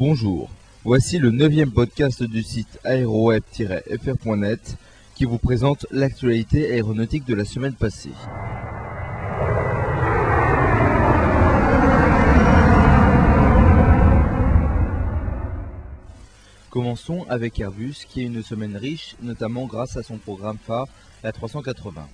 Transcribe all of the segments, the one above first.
Bonjour, voici le neuvième podcast du site aéroweb-fr.net qui vous présente l'actualité aéronautique de la semaine passée. Commençons avec Airbus qui a une semaine riche, notamment grâce à son programme phare, la 380.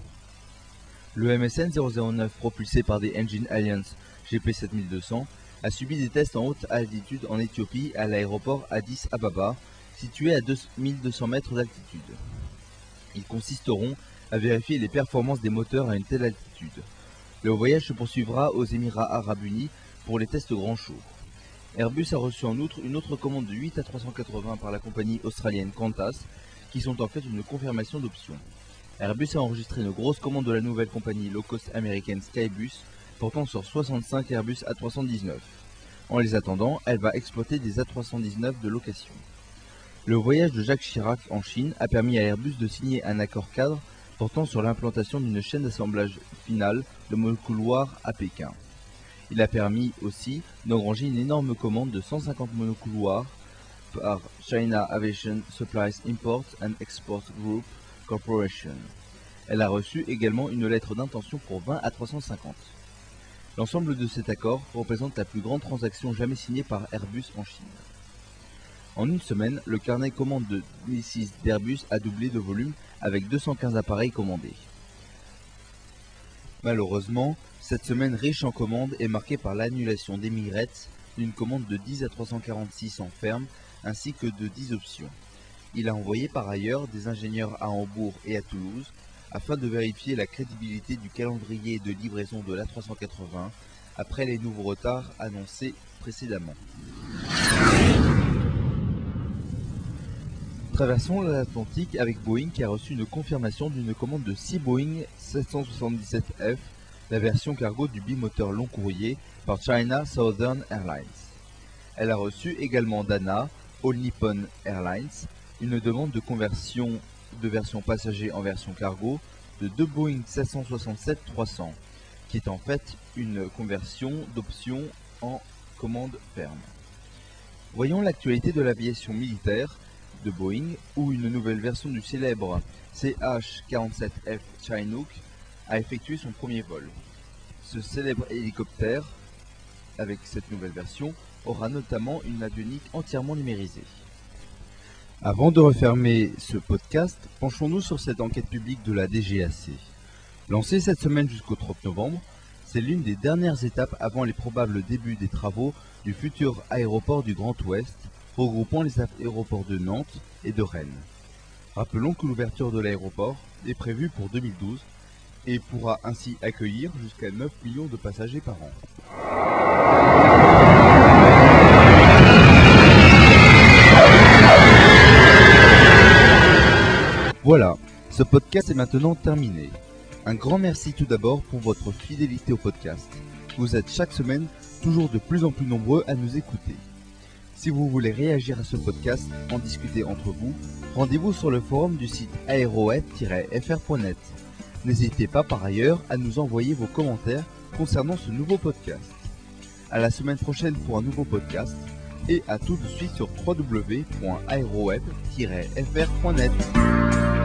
Le MSN 009 propulsé par des Engine Alliance GP7200 a subi des tests en haute altitude en Éthiopie à l'aéroport Addis Ababa, situé à 2200 mètres d'altitude. Ils consisteront à vérifier les performances des moteurs à une telle altitude. Le voyage se poursuivra aux Émirats Arabes Unis pour les tests grand jour. Airbus a reçu en outre une autre commande de 8 à 380 par la compagnie australienne Qantas, qui sont en fait une confirmation d'option. Airbus a enregistré une grosse commande de la nouvelle compagnie low cost américaine Skybus, portant sur 65 Airbus A319. En les attendant, elle va exploiter des A319 de location. Le voyage de Jacques Chirac en Chine a permis à Airbus de signer un accord cadre portant sur l'implantation d'une chaîne d'assemblage finale de monocouloirs à Pékin. Il a permis aussi d'engranger une énorme commande de 150 monocouloirs par China Aviation Supplies Import and Export Group Corporation. Elle a reçu également une lettre d'intention pour 20 à 350. L'ensemble de cet accord représente la plus grande transaction jamais signée par Airbus en Chine. En une semaine, le carnet commande de 2006 d'Airbus a doublé de volume avec 215 appareils commandés. Malheureusement, cette semaine riche en commandes est marquée par l'annulation d'Emirates d'une commande de 10 à 346 en ferme ainsi que de 10 options. Il a envoyé par ailleurs des ingénieurs à Hambourg et à Toulouse afin de vérifier la crédibilité du calendrier de livraison de l'A380 après les nouveaux retards annoncés précédemment. Traversons l'Atlantique avec Boeing qui a reçu une confirmation d'une commande de 6 Boeing 777F, la version cargo du bimoteur long courrier par China Southern Airlines. Elle a reçu également d'ANA, All Nippon Airlines, une demande de conversion de version passager en version cargo de deux Boeing 767-300, qui est en fait une conversion d'option en commande ferme. Voyons l'actualité de l'aviation militaire de Boeing, où une nouvelle version du célèbre CH-47F Chinook a effectué son premier vol. Ce célèbre hélicoptère, avec cette nouvelle version, aura notamment une avionique entièrement numérisée. Avant de refermer ce podcast, penchons-nous sur cette enquête publique de la DGAC. Lancée cette semaine jusqu'au 30 novembre, c'est l'une des dernières étapes avant les probables débuts des travaux du futur aéroport du Grand Ouest, regroupant les aéroports de Nantes et de Rennes. Rappelons que l'ouverture de l'aéroport est prévue pour 2012 et pourra ainsi accueillir jusqu'à 9 millions de passagers par an. Ce podcast est maintenant terminé. Un grand merci tout d'abord pour votre fidélité au podcast. Vous êtes chaque semaine toujours de plus en plus nombreux à nous écouter. Si vous voulez réagir à ce podcast, en discuter entre vous, rendez-vous sur le forum du site aéroweb-fr.net. N'hésitez pas par ailleurs à nous envoyer vos commentaires concernant ce nouveau podcast. À la semaine prochaine pour un nouveau podcast et à tout de suite sur www.aéroweb-fr.net.